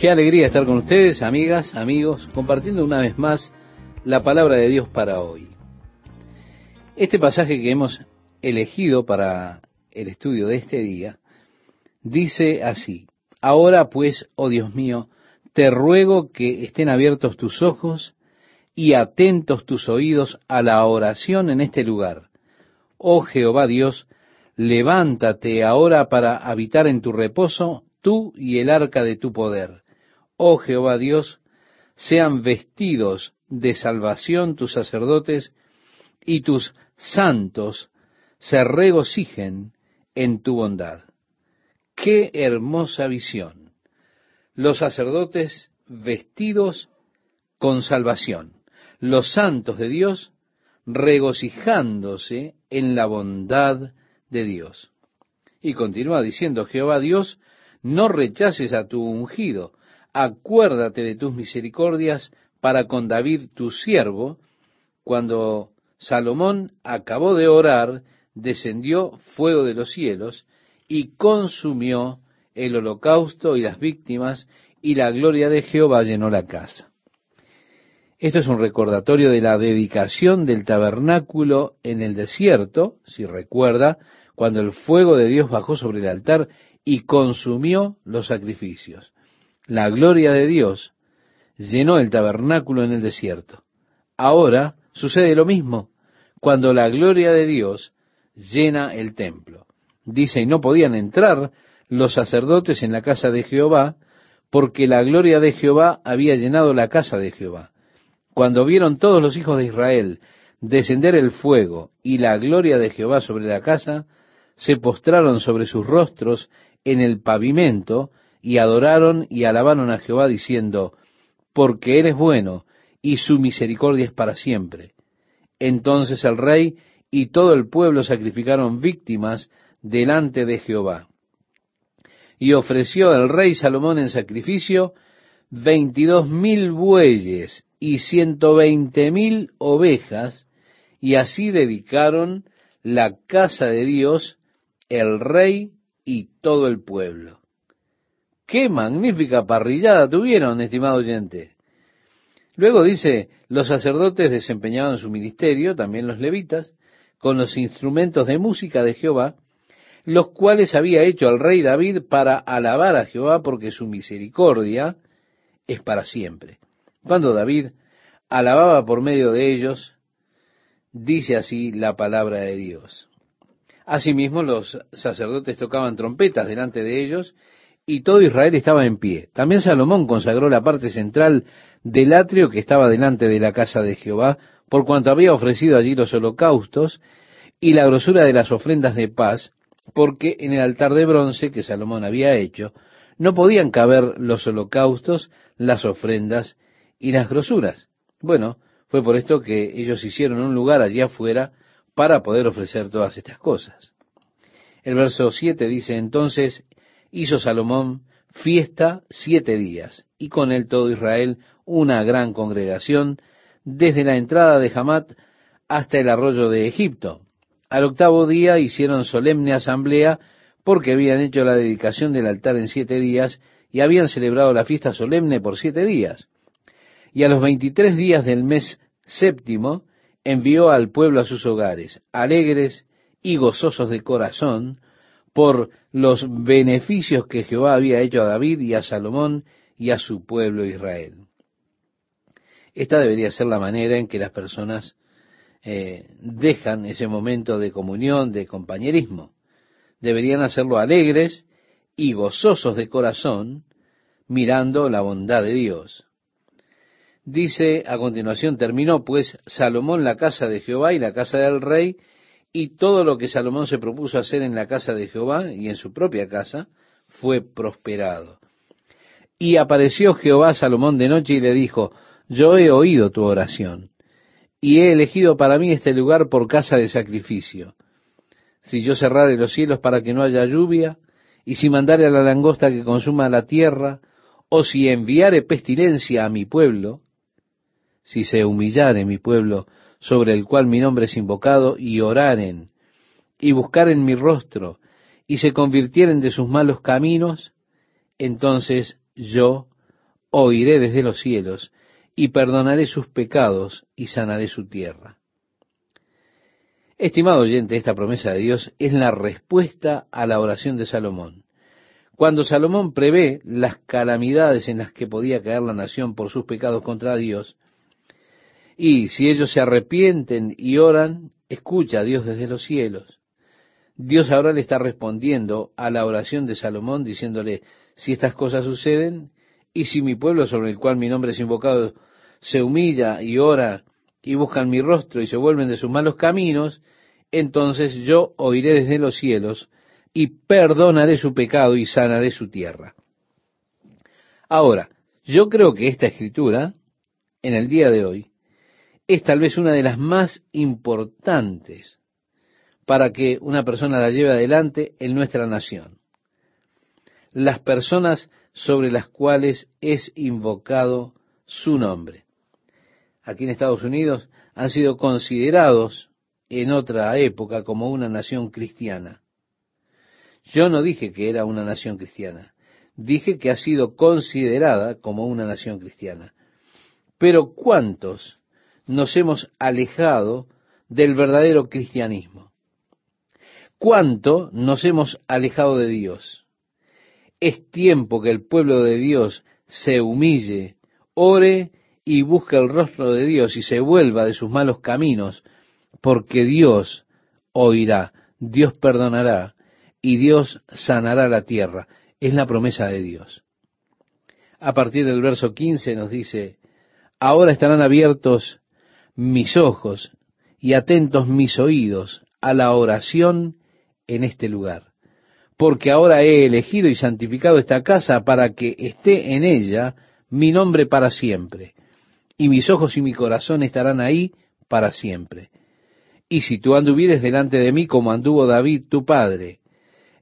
Qué alegría estar con ustedes, amigas, amigos, compartiendo una vez más la palabra de Dios para hoy. Este pasaje que hemos elegido para el estudio de este día dice así, Ahora pues, oh Dios mío, te ruego que estén abiertos tus ojos y atentos tus oídos a la oración en este lugar. Oh Jehová Dios, levántate ahora para habitar en tu reposo, tú y el arca de tu poder oh Jehová Dios, sean vestidos de salvación tus sacerdotes y tus santos se regocijen en tu bondad. Qué hermosa visión. Los sacerdotes vestidos con salvación. Los santos de Dios regocijándose en la bondad de Dios. Y continúa diciendo, Jehová Dios, no rechaces a tu ungido, acuérdate de tus misericordias para con David tu siervo, cuando Salomón acabó de orar, descendió fuego de los cielos y consumió el holocausto y las víctimas, y la gloria de Jehová llenó la casa. Esto es un recordatorio de la dedicación del tabernáculo en el desierto, si recuerda, cuando el fuego de Dios bajó sobre el altar y consumió los sacrificios. La gloria de Dios llenó el tabernáculo en el desierto. Ahora sucede lo mismo cuando la gloria de Dios llena el templo. Dice, y no podían entrar los sacerdotes en la casa de Jehová, porque la gloria de Jehová había llenado la casa de Jehová. Cuando vieron todos los hijos de Israel descender el fuego y la gloria de Jehová sobre la casa, se postraron sobre sus rostros en el pavimento y adoraron y alabaron a Jehová diciendo, porque Él es bueno y su misericordia es para siempre. Entonces el rey y todo el pueblo sacrificaron víctimas delante de Jehová. Y ofreció el rey Salomón en sacrificio veintidós mil bueyes y ciento veinte mil ovejas, y así dedicaron la casa de Dios, el rey y todo el pueblo. Qué magnífica parrillada tuvieron, estimado oyente. Luego dice, los sacerdotes desempeñaban su ministerio, también los levitas, con los instrumentos de música de Jehová, los cuales había hecho el rey David para alabar a Jehová porque su misericordia es para siempre. Cuando David alababa por medio de ellos, dice así la palabra de Dios. Asimismo, los sacerdotes tocaban trompetas delante de ellos y todo Israel estaba en pie. También Salomón consagró la parte central del atrio que estaba delante de la casa de Jehová, por cuanto había ofrecido allí los holocaustos y la grosura de las ofrendas de paz, porque en el altar de bronce que Salomón había hecho, no podían caber los holocaustos, las ofrendas y las grosuras. Bueno, fue por esto que ellos hicieron un lugar allí afuera para poder ofrecer todas estas cosas. El verso 7 dice entonces, hizo Salomón fiesta siete días, y con él todo Israel una gran congregación, desde la entrada de Hamat hasta el arroyo de Egipto. Al octavo día hicieron solemne asamblea porque habían hecho la dedicación del altar en siete días y habían celebrado la fiesta solemne por siete días. Y a los veintitrés días del mes séptimo envió al pueblo a sus hogares, alegres y gozosos de corazón, por los beneficios que Jehová había hecho a David y a Salomón y a su pueblo Israel. Esta debería ser la manera en que las personas eh, dejan ese momento de comunión, de compañerismo. Deberían hacerlo alegres y gozosos de corazón, mirando la bondad de Dios. Dice a continuación, terminó pues Salomón la casa de Jehová y la casa del rey, y todo lo que Salomón se propuso hacer en la casa de Jehová y en su propia casa fue prosperado. Y apareció Jehová a Salomón de noche y le dijo, yo he oído tu oración, y he elegido para mí este lugar por casa de sacrificio. Si yo cerrare los cielos para que no haya lluvia, y si mandare a la langosta que consuma la tierra, o si enviare pestilencia a mi pueblo, si se humillare mi pueblo sobre el cual mi nombre es invocado, y oraren, y buscaren mi rostro, y se convirtieren de sus malos caminos, entonces yo oiré desde los cielos y perdonaré sus pecados y sanaré su tierra. Estimado oyente, esta promesa de Dios es la respuesta a la oración de Salomón. Cuando Salomón prevé las calamidades en las que podía caer la nación por sus pecados contra Dios, y si ellos se arrepienten y oran, escucha a Dios desde los cielos. Dios ahora le está respondiendo a la oración de Salomón diciéndole, si estas cosas suceden, y si mi pueblo sobre el cual mi nombre es invocado se humilla y ora y buscan mi rostro y se vuelven de sus malos caminos, entonces yo oiré desde los cielos y perdonaré su pecado y sanaré su tierra. Ahora, yo creo que esta escritura, en el día de hoy, es tal vez una de las más importantes para que una persona la lleve adelante en nuestra nación. Las personas sobre las cuales es invocado su nombre. Aquí en Estados Unidos han sido considerados en otra época como una nación cristiana. Yo no dije que era una nación cristiana, dije que ha sido considerada como una nación cristiana. Pero ¿cuántos nos hemos alejado del verdadero cristianismo? ¿Cuánto nos hemos alejado de Dios? Es tiempo que el pueblo de Dios se humille, ore y busque el rostro de Dios y se vuelva de sus malos caminos, porque Dios oirá, Dios perdonará y Dios sanará la tierra. Es la promesa de Dios. A partir del verso 15 nos dice, ahora estarán abiertos mis ojos y atentos mis oídos a la oración en este lugar, porque ahora he elegido y santificado esta casa para que esté en ella mi nombre para siempre, y mis ojos y mi corazón estarán ahí para siempre. Y si tú anduvieres delante de mí como anduvo David tu padre,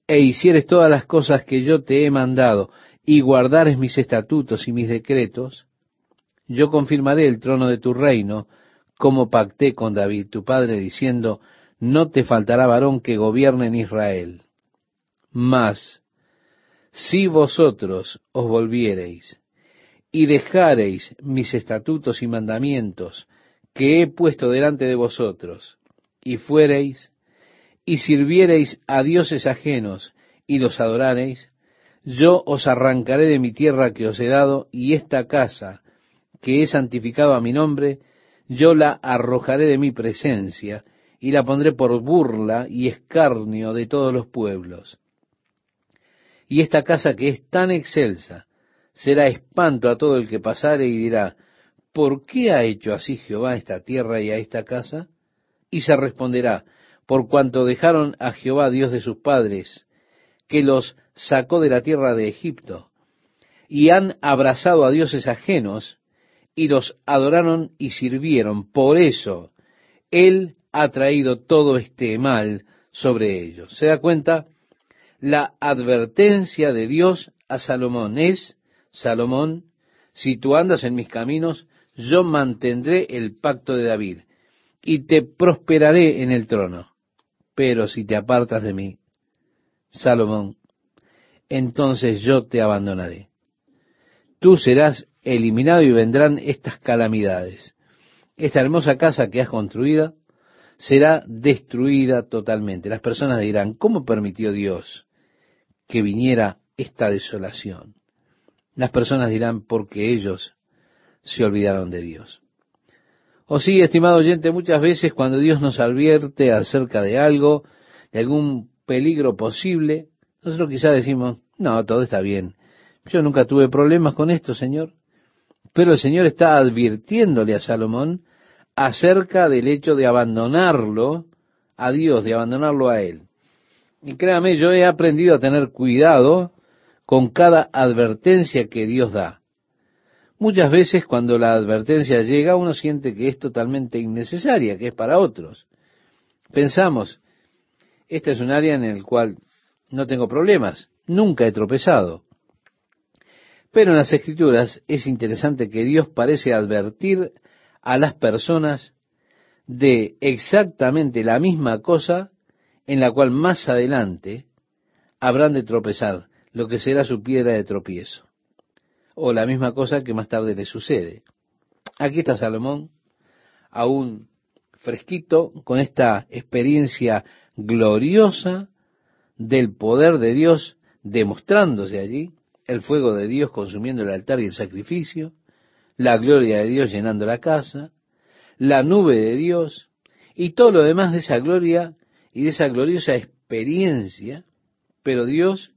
e hicieres todas las cosas que yo te he mandado, y guardares mis estatutos y mis decretos, yo confirmaré el trono de tu reino, como pacté con David tu padre, diciendo, no te faltará varón que gobierne en Israel. Mas, si vosotros os volviereis y dejareis mis estatutos y mandamientos que he puesto delante de vosotros, y fuereis y sirviereis a dioses ajenos y los adorareis, yo os arrancaré de mi tierra que os he dado, y esta casa que he santificado a mi nombre, yo la arrojaré de mi presencia, y la pondré por burla y escarnio de todos los pueblos. Y esta casa que es tan excelsa, será espanto a todo el que pasare y dirá, ¿por qué ha hecho así Jehová esta tierra y a esta casa? Y se responderá, por cuanto dejaron a Jehová Dios de sus padres, que los sacó de la tierra de Egipto, y han abrazado a dioses ajenos, y los adoraron y sirvieron. Por eso Él ha traído todo este mal sobre ellos. ¿Se da cuenta? La advertencia de Dios a Salomón es, Salomón, si tú andas en mis caminos, yo mantendré el pacto de David y te prosperaré en el trono. Pero si te apartas de mí, Salomón, entonces yo te abandonaré. Tú serás eliminado y vendrán estas calamidades. Esta hermosa casa que has construida será destruida totalmente. Las personas dirán, ¿cómo permitió Dios que viniera esta desolación? Las personas dirán, porque ellos se olvidaron de Dios. O sí, estimado oyente, muchas veces cuando Dios nos advierte acerca de algo, de algún peligro posible, nosotros quizás decimos, no, todo está bien. Yo nunca tuve problemas con esto, Señor. Pero el Señor está advirtiéndole a Salomón acerca del hecho de abandonarlo a Dios, de abandonarlo a Él. Y créame, yo he aprendido a tener cuidado con cada advertencia que Dios da. Muchas veces cuando la advertencia llega uno siente que es totalmente innecesaria, que es para otros. Pensamos, esta es un área en el cual no tengo problemas, nunca he tropezado. Pero en las escrituras es interesante que Dios parece advertir a las personas de exactamente la misma cosa en la cual más adelante habrán de tropezar, lo que será su piedra de tropiezo. o la misma cosa que más tarde le sucede. Aquí está Salomón, aún fresquito, con esta experiencia gloriosa del poder de Dios demostrándose allí, el fuego de Dios consumiendo el altar y el sacrificio, la gloria de Dios llenando la casa, la nube de Dios y todo lo demás de esa gloria y de esa gloriosa experiencia, pero Dios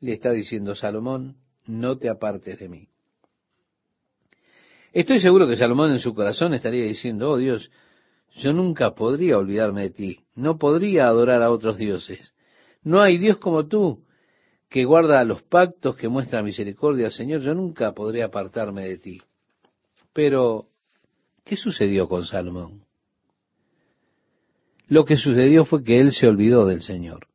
le está diciendo, Salomón, no te apartes de mí. Estoy seguro que Salomón en su corazón estaría diciendo, oh Dios, yo nunca podría olvidarme de ti, no podría adorar a otros dioses. No hay Dios como tú, que guarda los pactos, que muestra misericordia, Señor, yo nunca podría apartarme de ti. Pero, ¿qué sucedió con Salomón? Lo que sucedió fue que él se olvidó del Señor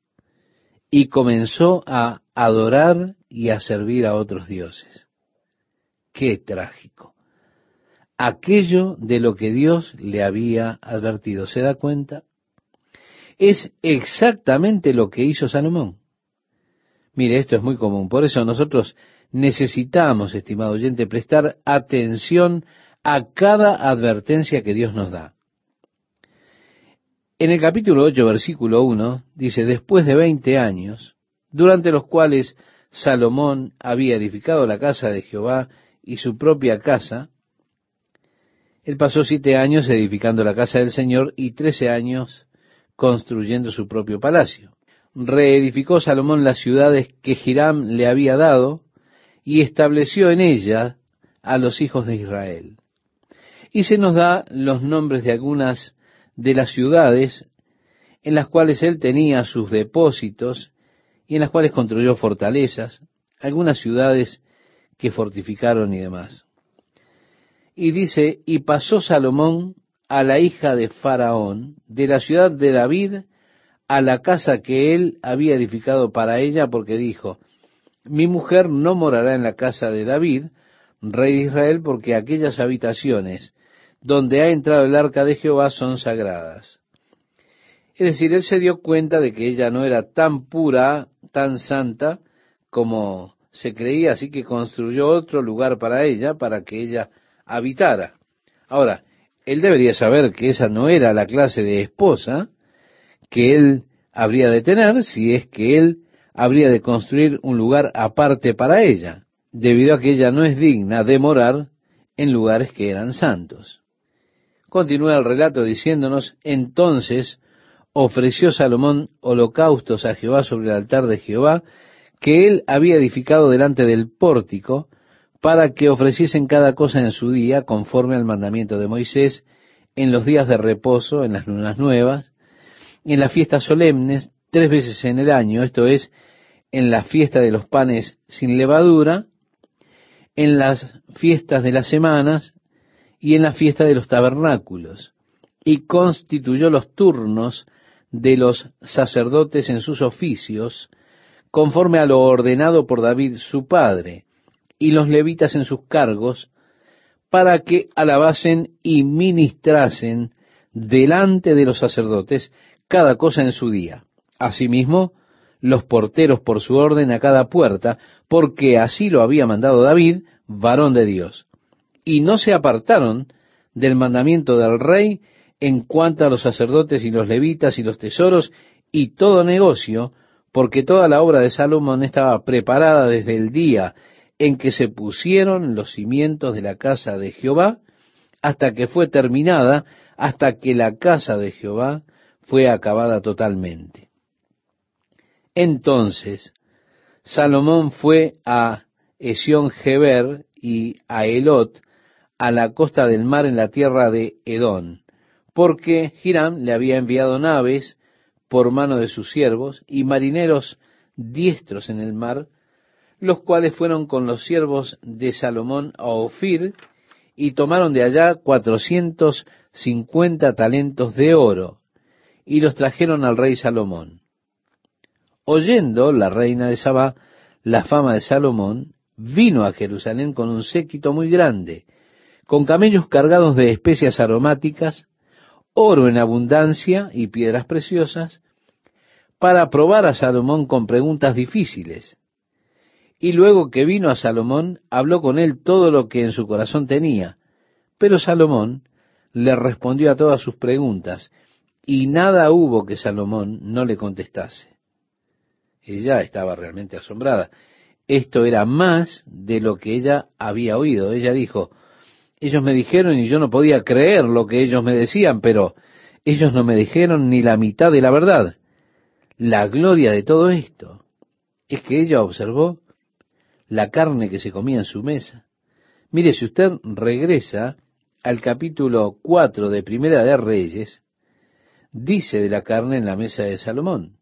y comenzó a adorar y a servir a otros dioses. Qué trágico. Aquello de lo que Dios le había advertido, ¿se da cuenta? Es exactamente lo que hizo Salomón. Mire, esto es muy común. Por eso nosotros necesitamos, estimado oyente, prestar atención a cada advertencia que Dios nos da. En el capítulo 8, versículo 1, dice, después de veinte años, durante los cuales Salomón había edificado la casa de Jehová y su propia casa, él pasó siete años edificando la casa del Señor y trece años construyendo su propio palacio. Reedificó Salomón las ciudades que Hiram le había dado y estableció en ellas a los hijos de Israel. Y se nos da los nombres de algunas de las ciudades en las cuales él tenía sus depósitos y en las cuales construyó fortalezas, algunas ciudades que fortificaron y demás. Y dice, y pasó Salomón a la hija de Faraón, de la ciudad de David, a la casa que él había edificado para ella, porque dijo, mi mujer no morará en la casa de David, rey de Israel, porque aquellas habitaciones donde ha entrado el arca de Jehová son sagradas. Es decir, él se dio cuenta de que ella no era tan pura, tan santa como se creía, así que construyó otro lugar para ella, para que ella habitara. Ahora, él debería saber que esa no era la clase de esposa que él habría de tener si es que él habría de construir un lugar aparte para ella, debido a que ella no es digna de morar en lugares que eran santos. Continúa el relato diciéndonos, entonces ofreció Salomón holocaustos a Jehová sobre el altar de Jehová, que él había edificado delante del pórtico, para que ofreciesen cada cosa en su día, conforme al mandamiento de Moisés, en los días de reposo, en las lunas nuevas, en las fiestas solemnes, tres veces en el año, esto es, en la fiesta de los panes sin levadura, en las fiestas de las semanas, y en la fiesta de los tabernáculos, y constituyó los turnos de los sacerdotes en sus oficios, conforme a lo ordenado por David su padre, y los levitas en sus cargos, para que alabasen y ministrasen delante de los sacerdotes cada cosa en su día. Asimismo, los porteros por su orden a cada puerta, porque así lo había mandado David, varón de Dios y no se apartaron del mandamiento del rey en cuanto a los sacerdotes y los levitas y los tesoros y todo negocio, porque toda la obra de Salomón estaba preparada desde el día en que se pusieron los cimientos de la casa de Jehová, hasta que fue terminada, hasta que la casa de Jehová fue acabada totalmente. Entonces, Salomón fue a Esión Geber y a Elot, a la costa del mar en la tierra de Edón, porque Hiram le había enviado naves por mano de sus siervos y marineros diestros en el mar, los cuales fueron con los siervos de Salomón a Ofir y tomaron de allá cuatrocientos cincuenta talentos de oro y los trajeron al rey Salomón. Oyendo la reina de Sabá la fama de Salomón, vino a Jerusalén con un séquito muy grande con camellos cargados de especias aromáticas, oro en abundancia y piedras preciosas, para probar a Salomón con preguntas difíciles. Y luego que vino a Salomón, habló con él todo lo que en su corazón tenía. Pero Salomón le respondió a todas sus preguntas, y nada hubo que Salomón no le contestase. Ella estaba realmente asombrada. Esto era más de lo que ella había oído. Ella dijo, ellos me dijeron y yo no podía creer lo que ellos me decían, pero ellos no me dijeron ni la mitad de la verdad. La gloria de todo esto es que ella observó la carne que se comía en su mesa. Mire, si usted regresa al capítulo 4 de Primera de Reyes, dice de la carne en la mesa de Salomón.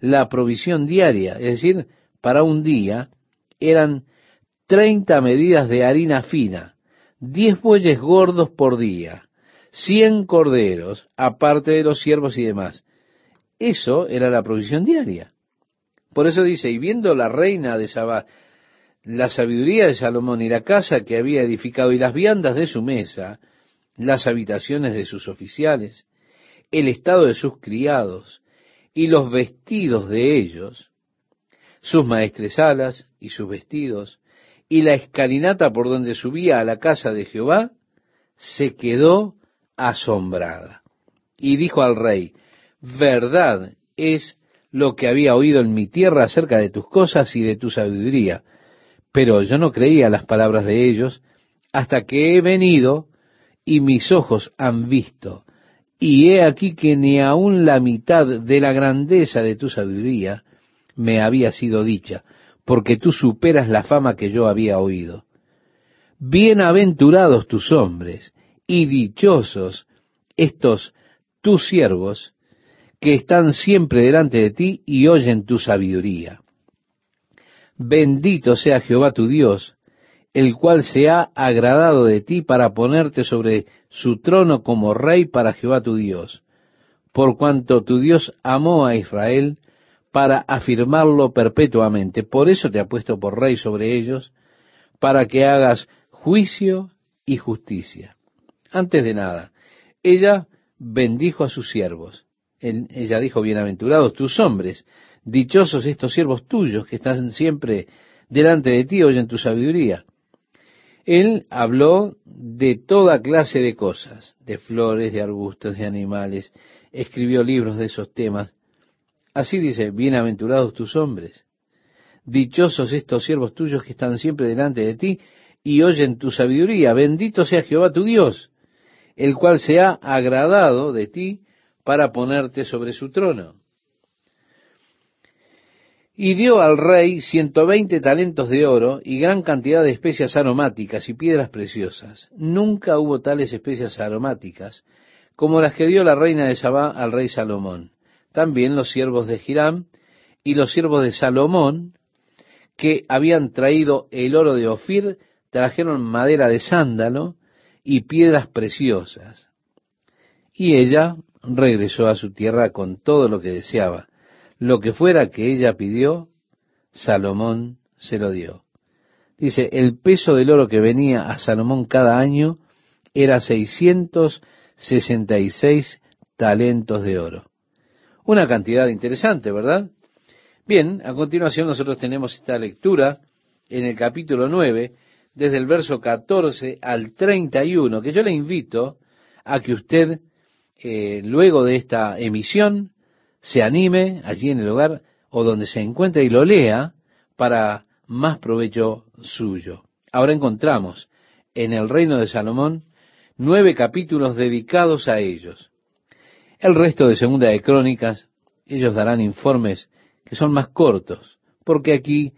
La provisión diaria, es decir, para un día, eran treinta medidas de harina fina, diez bueyes gordos por día, cien corderos, aparte de los siervos y demás. Eso era la provisión diaria. Por eso dice, y viendo la reina de Sabá, la sabiduría de Salomón y la casa que había edificado y las viandas de su mesa, las habitaciones de sus oficiales, el estado de sus criados y los vestidos de ellos, sus maestresalas y sus vestidos, y la escalinata por donde subía a la casa de Jehová, se quedó asombrada. Y dijo al rey, verdad es lo que había oído en mi tierra acerca de tus cosas y de tu sabiduría, pero yo no creía las palabras de ellos hasta que he venido y mis ojos han visto. Y he aquí que ni aun la mitad de la grandeza de tu sabiduría me había sido dicha, porque tú superas la fama que yo había oído. Bienaventurados tus hombres y dichosos estos tus siervos que están siempre delante de ti y oyen tu sabiduría. Bendito sea Jehová tu Dios, el cual se ha agradado de ti para ponerte sobre su trono como rey para Jehová tu Dios, por cuanto tu Dios amó a Israel para afirmarlo perpetuamente. Por eso te ha puesto por rey sobre ellos, para que hagas juicio y justicia. Antes de nada, ella bendijo a sus siervos. ella dijo, bienaventurados tus hombres, dichosos estos siervos tuyos que están siempre delante de ti, oyen tu sabiduría. Él habló de toda clase de cosas, de flores, de arbustos, de animales, escribió libros de esos temas. Así dice, bienaventurados tus hombres, dichosos estos siervos tuyos que están siempre delante de ti y oyen tu sabiduría, bendito sea Jehová tu Dios, el cual se ha agradado de ti para ponerte sobre su trono y dio al rey ciento veinte talentos de oro y gran cantidad de especias aromáticas y piedras preciosas. Nunca hubo tales especias aromáticas como las que dio la reina de Sabá al rey Salomón. También los siervos de Hiram y los siervos de Salomón, que habían traído el oro de Ofir, trajeron madera de sándalo y piedras preciosas. Y ella regresó a su tierra con todo lo que deseaba lo que fuera que ella pidió, Salomón se lo dio. Dice, el peso del oro que venía a Salomón cada año era 666 talentos de oro. Una cantidad interesante, ¿verdad? Bien, a continuación nosotros tenemos esta lectura en el capítulo 9, desde el verso 14 al 31, que yo le invito a que usted, eh, luego de esta emisión, se anime allí en el hogar o donde se encuentre y lo lea para más provecho suyo. Ahora encontramos en el reino de Salomón nueve capítulos dedicados a ellos. El resto de Segunda de Crónicas, ellos darán informes que son más cortos, porque aquí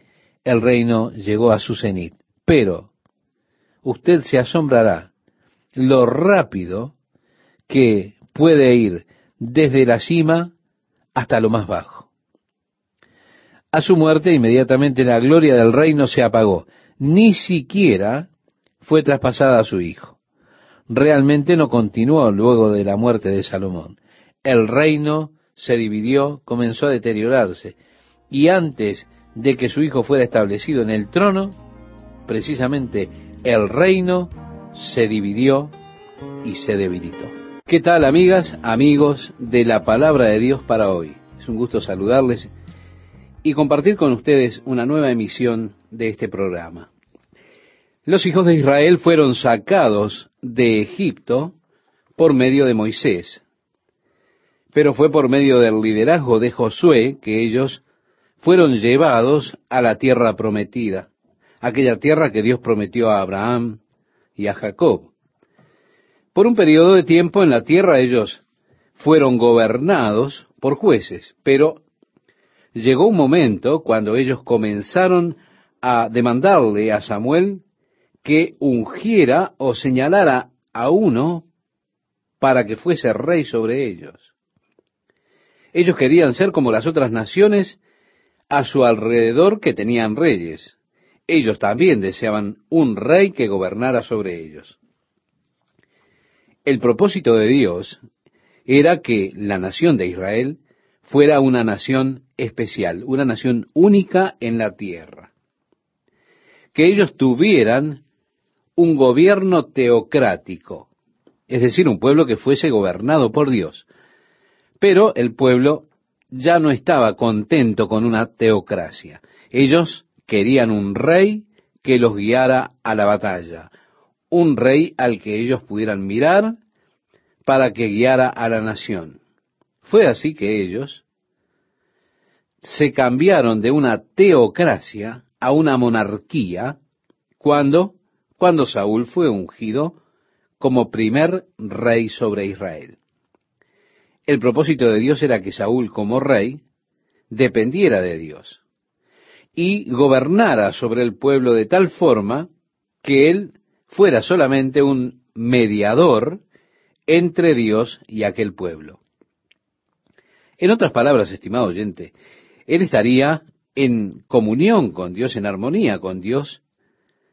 el reino llegó a su cenit. Pero usted se asombrará lo rápido que puede ir desde la cima hasta lo más bajo. A su muerte, inmediatamente la gloria del reino se apagó. Ni siquiera fue traspasada a su hijo. Realmente no continuó luego de la muerte de Salomón. El reino se dividió, comenzó a deteriorarse, y antes de que su hijo fuera establecido en el trono, precisamente el reino se dividió y se debilitó. ¿Qué tal amigas, amigos de la palabra de Dios para hoy? Es un gusto saludarles y compartir con ustedes una nueva emisión de este programa. Los hijos de Israel fueron sacados de Egipto por medio de Moisés, pero fue por medio del liderazgo de Josué que ellos fueron llevados a la tierra prometida, aquella tierra que Dios prometió a Abraham y a Jacob. Por un periodo de tiempo en la tierra ellos fueron gobernados por jueces, pero llegó un momento cuando ellos comenzaron a demandarle a Samuel que ungiera o señalara a uno para que fuese rey sobre ellos. Ellos querían ser como las otras naciones a su alrededor que tenían reyes. Ellos también deseaban un rey que gobernara sobre ellos. El propósito de Dios era que la nación de Israel fuera una nación especial, una nación única en la tierra. Que ellos tuvieran un gobierno teocrático, es decir, un pueblo que fuese gobernado por Dios. Pero el pueblo ya no estaba contento con una teocracia. Ellos querían un rey que los guiara a la batalla, un rey al que ellos pudieran mirar para que guiara a la nación. Fue así que ellos se cambiaron de una teocracia a una monarquía cuando, cuando Saúl fue ungido como primer rey sobre Israel. El propósito de Dios era que Saúl como rey dependiera de Dios y gobernara sobre el pueblo de tal forma que él fuera solamente un mediador entre Dios y aquel pueblo. En otras palabras, estimado oyente, él estaría en comunión con Dios, en armonía con Dios,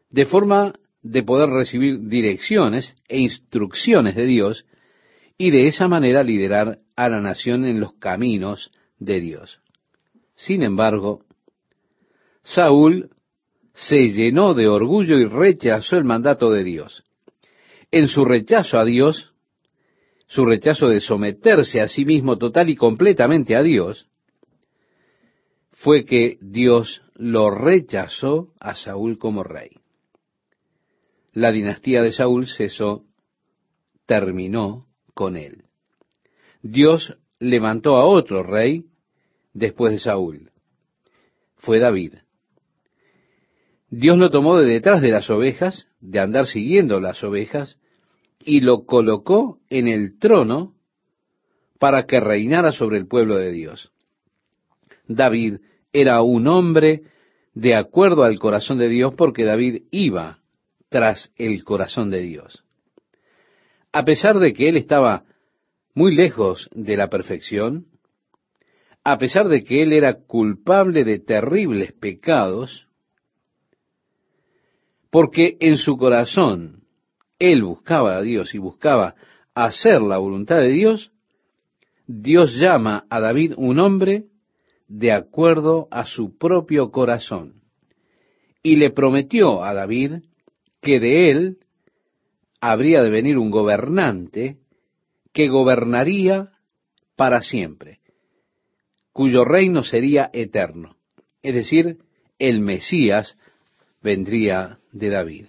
de forma de poder recibir direcciones e instrucciones de Dios y de esa manera liderar a la nación en los caminos de Dios. Sin embargo, Saúl se llenó de orgullo y rechazó el mandato de Dios. En su rechazo a Dios, su rechazo de someterse a sí mismo total y completamente a Dios, fue que Dios lo rechazó a Saúl como rey. La dinastía de Saúl cesó, terminó con él. Dios levantó a otro rey después de Saúl. Fue David. Dios lo tomó de detrás de las ovejas, de andar siguiendo las ovejas, y lo colocó en el trono para que reinara sobre el pueblo de Dios. David era un hombre de acuerdo al corazón de Dios porque David iba tras el corazón de Dios. A pesar de que él estaba muy lejos de la perfección, a pesar de que él era culpable de terribles pecados, porque en su corazón él buscaba a Dios y buscaba hacer la voluntad de Dios, Dios llama a David un hombre de acuerdo a su propio corazón. Y le prometió a David que de él habría de venir un gobernante que gobernaría para siempre, cuyo reino sería eterno. Es decir, el Mesías vendría de David.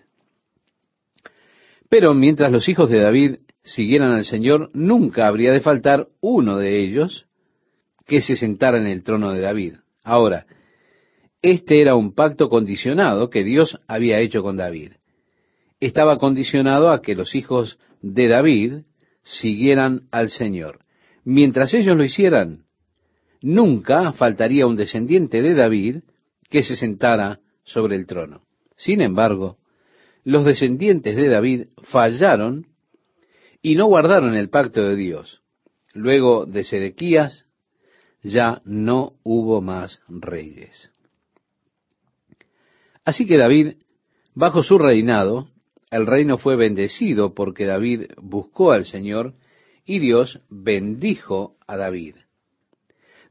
Pero mientras los hijos de David siguieran al Señor, nunca habría de faltar uno de ellos que se sentara en el trono de David. Ahora, este era un pacto condicionado que Dios había hecho con David. Estaba condicionado a que los hijos de David siguieran al Señor. Mientras ellos lo hicieran, nunca faltaría un descendiente de David que se sentara sobre el trono. Sin embargo, los descendientes de David fallaron y no guardaron el pacto de Dios. Luego de Sedequías ya no hubo más reyes. Así que David, bajo su reinado, el reino fue bendecido porque David buscó al Señor y Dios bendijo a David.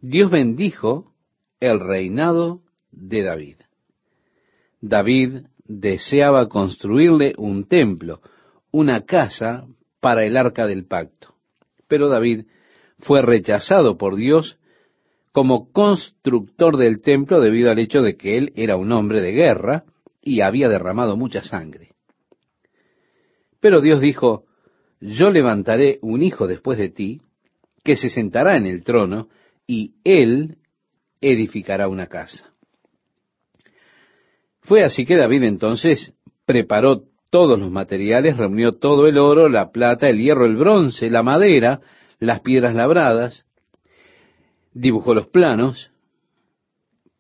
Dios bendijo el reinado de David. David deseaba construirle un templo, una casa para el arca del pacto. Pero David fue rechazado por Dios como constructor del templo debido al hecho de que él era un hombre de guerra y había derramado mucha sangre. Pero Dios dijo, yo levantaré un hijo después de ti, que se sentará en el trono, y él edificará una casa. Fue así que David entonces preparó todos los materiales, reunió todo el oro, la plata, el hierro, el bronce, la madera, las piedras labradas, dibujó los planos,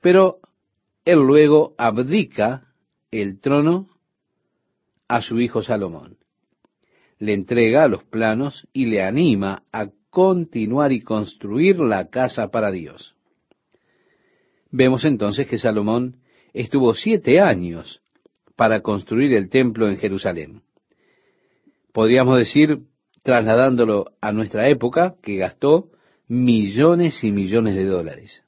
pero él luego abdica el trono a su hijo Salomón. Le entrega los planos y le anima a continuar y construir la casa para Dios. Vemos entonces que Salomón estuvo siete años para construir el templo en Jerusalén. Podríamos decir, trasladándolo a nuestra época, que gastó millones y millones de dólares.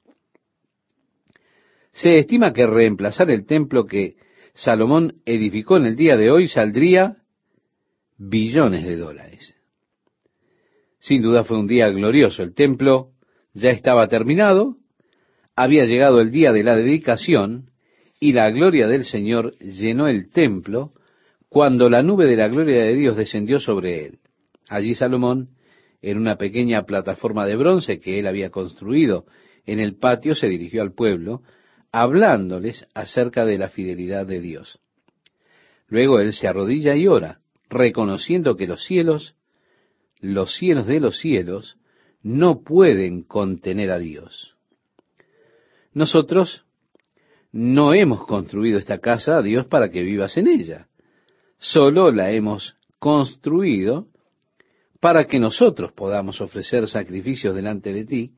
Se estima que reemplazar el templo que Salomón edificó en el día de hoy saldría billones de dólares. Sin duda fue un día glorioso. El templo ya estaba terminado, había llegado el día de la dedicación y la gloria del Señor llenó el templo cuando la nube de la gloria de Dios descendió sobre él. Allí Salomón en una pequeña plataforma de bronce que él había construido en el patio, se dirigió al pueblo, hablándoles acerca de la fidelidad de Dios. Luego él se arrodilla y ora, reconociendo que los cielos, los cielos de los cielos, no pueden contener a Dios. Nosotros no hemos construido esta casa a Dios para que vivas en ella. Solo la hemos construido para que nosotros podamos ofrecer sacrificios delante de ti,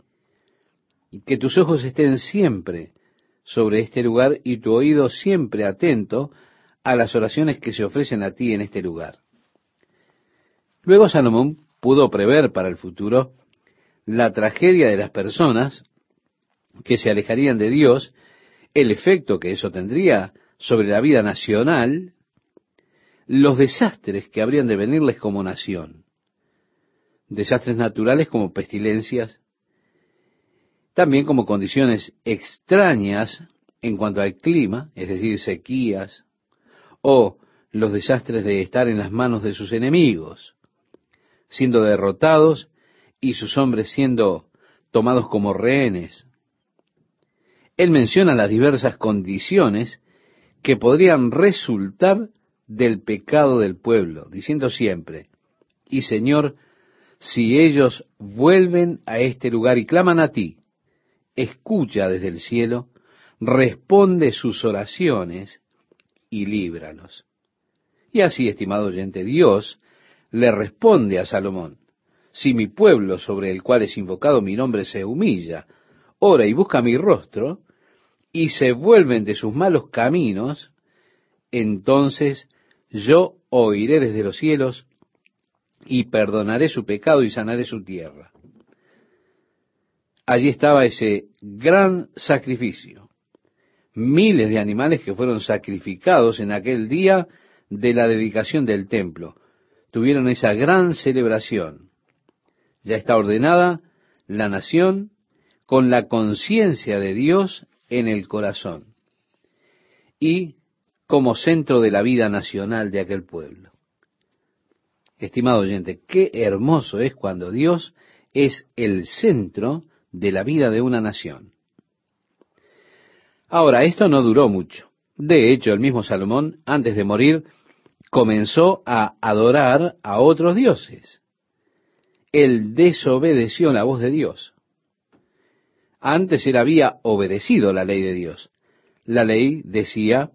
y que tus ojos estén siempre sobre este lugar y tu oído siempre atento a las oraciones que se ofrecen a ti en este lugar. Luego Salomón pudo prever para el futuro la tragedia de las personas que se alejarían de Dios, el efecto que eso tendría sobre la vida nacional, los desastres que habrían de venirles como nación desastres naturales como pestilencias, también como condiciones extrañas en cuanto al clima, es decir, sequías, o los desastres de estar en las manos de sus enemigos, siendo derrotados y sus hombres siendo tomados como rehenes. Él menciona las diversas condiciones que podrían resultar del pecado del pueblo, diciendo siempre, y Señor, si ellos vuelven a este lugar y claman a ti, escucha desde el cielo, responde sus oraciones y líbranos. Y así, estimado oyente, Dios le responde a Salomón, si mi pueblo sobre el cual es invocado mi nombre se humilla, ora y busca mi rostro, y se vuelven de sus malos caminos, entonces yo oiré desde los cielos y perdonaré su pecado y sanaré su tierra. Allí estaba ese gran sacrificio. Miles de animales que fueron sacrificados en aquel día de la dedicación del templo. Tuvieron esa gran celebración. Ya está ordenada la nación con la conciencia de Dios en el corazón y como centro de la vida nacional de aquel pueblo. Estimado oyente, qué hermoso es cuando Dios es el centro de la vida de una nación. Ahora, esto no duró mucho. De hecho, el mismo Salomón, antes de morir, comenzó a adorar a otros dioses. Él desobedeció la voz de Dios. Antes él había obedecido la ley de Dios. La ley decía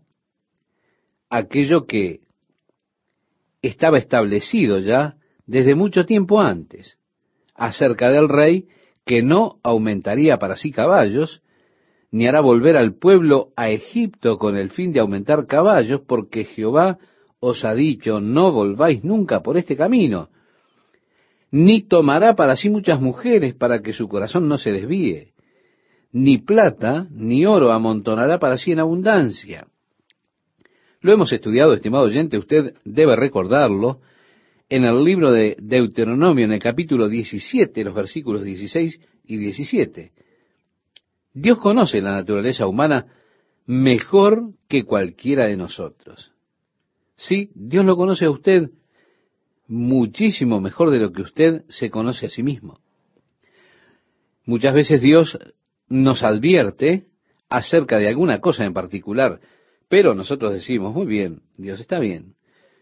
aquello que estaba establecido ya desde mucho tiempo antes, acerca del rey que no aumentaría para sí caballos, ni hará volver al pueblo a Egipto con el fin de aumentar caballos, porque Jehová os ha dicho, no volváis nunca por este camino, ni tomará para sí muchas mujeres para que su corazón no se desvíe, ni plata ni oro amontonará para sí en abundancia lo hemos estudiado, estimado oyente, usted debe recordarlo, en el libro de Deuteronomio, en el capítulo 17, los versículos 16 y 17. Dios conoce la naturaleza humana mejor que cualquiera de nosotros. Sí, Dios lo conoce a usted muchísimo mejor de lo que usted se conoce a sí mismo. Muchas veces Dios nos advierte acerca de alguna cosa en particular, pero nosotros decimos, muy bien, Dios está bien,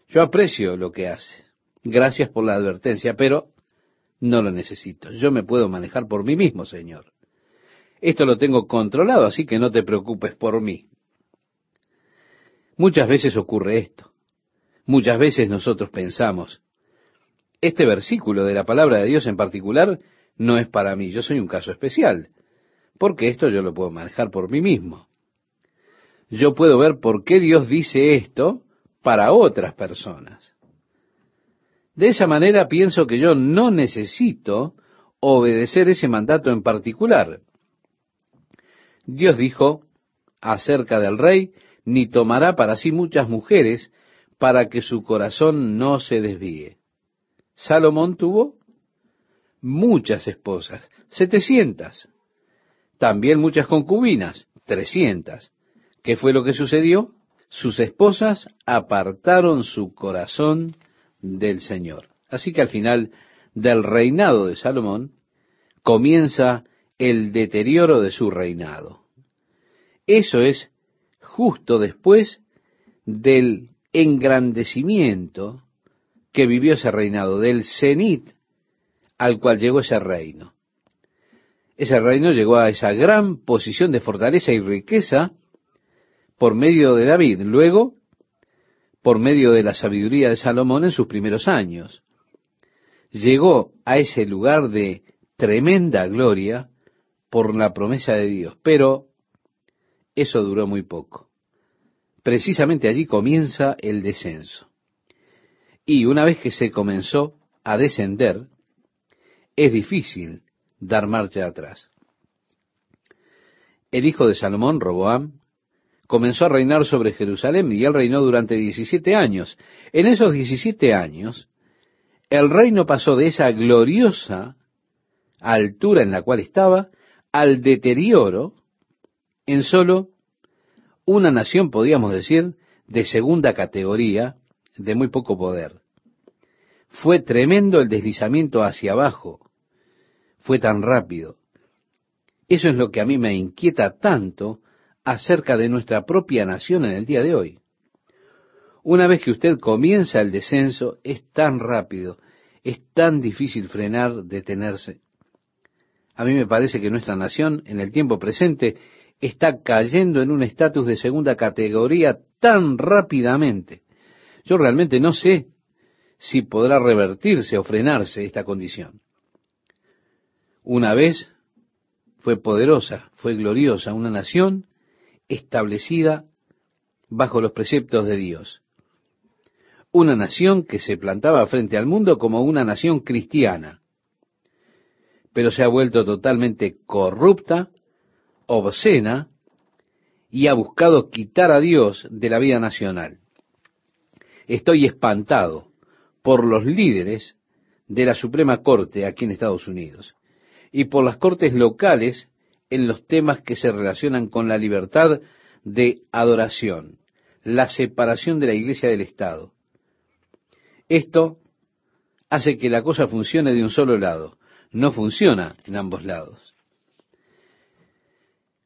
yo aprecio lo que hace, gracias por la advertencia, pero no lo necesito, yo me puedo manejar por mí mismo, Señor. Esto lo tengo controlado, así que no te preocupes por mí. Muchas veces ocurre esto. Muchas veces nosotros pensamos, este versículo de la palabra de Dios en particular no es para mí, yo soy un caso especial, porque esto yo lo puedo manejar por mí mismo. Yo puedo ver por qué Dios dice esto para otras personas. De esa manera pienso que yo no necesito obedecer ese mandato en particular. Dios dijo acerca del rey, ni tomará para sí muchas mujeres para que su corazón no se desvíe. Salomón tuvo muchas esposas, setecientas. También muchas concubinas, trescientas. ¿Qué fue lo que sucedió? Sus esposas apartaron su corazón del Señor. Así que al final del reinado de Salomón comienza el deterioro de su reinado. Eso es justo después del engrandecimiento que vivió ese reinado, del cenit al cual llegó ese reino. Ese reino llegó a esa gran posición de fortaleza y riqueza por medio de David, luego por medio de la sabiduría de Salomón en sus primeros años. Llegó a ese lugar de tremenda gloria por la promesa de Dios, pero eso duró muy poco. Precisamente allí comienza el descenso. Y una vez que se comenzó a descender, es difícil dar marcha atrás. El hijo de Salomón, Roboam, comenzó a reinar sobre Jerusalén y él reinó durante 17 años. En esos 17 años, el reino pasó de esa gloriosa altura en la cual estaba al deterioro en solo una nación, podríamos decir, de segunda categoría, de muy poco poder. Fue tremendo el deslizamiento hacia abajo. Fue tan rápido. Eso es lo que a mí me inquieta tanto acerca de nuestra propia nación en el día de hoy. Una vez que usted comienza el descenso, es tan rápido, es tan difícil frenar, detenerse. A mí me parece que nuestra nación en el tiempo presente está cayendo en un estatus de segunda categoría tan rápidamente. Yo realmente no sé si podrá revertirse o frenarse esta condición. Una vez fue poderosa, fue gloriosa, una nación establecida bajo los preceptos de Dios. Una nación que se plantaba frente al mundo como una nación cristiana, pero se ha vuelto totalmente corrupta, obscena, y ha buscado quitar a Dios de la vida nacional. Estoy espantado por los líderes de la Suprema Corte aquí en Estados Unidos y por las cortes locales en los temas que se relacionan con la libertad de adoración, la separación de la Iglesia del Estado. Esto hace que la cosa funcione de un solo lado, no funciona en ambos lados.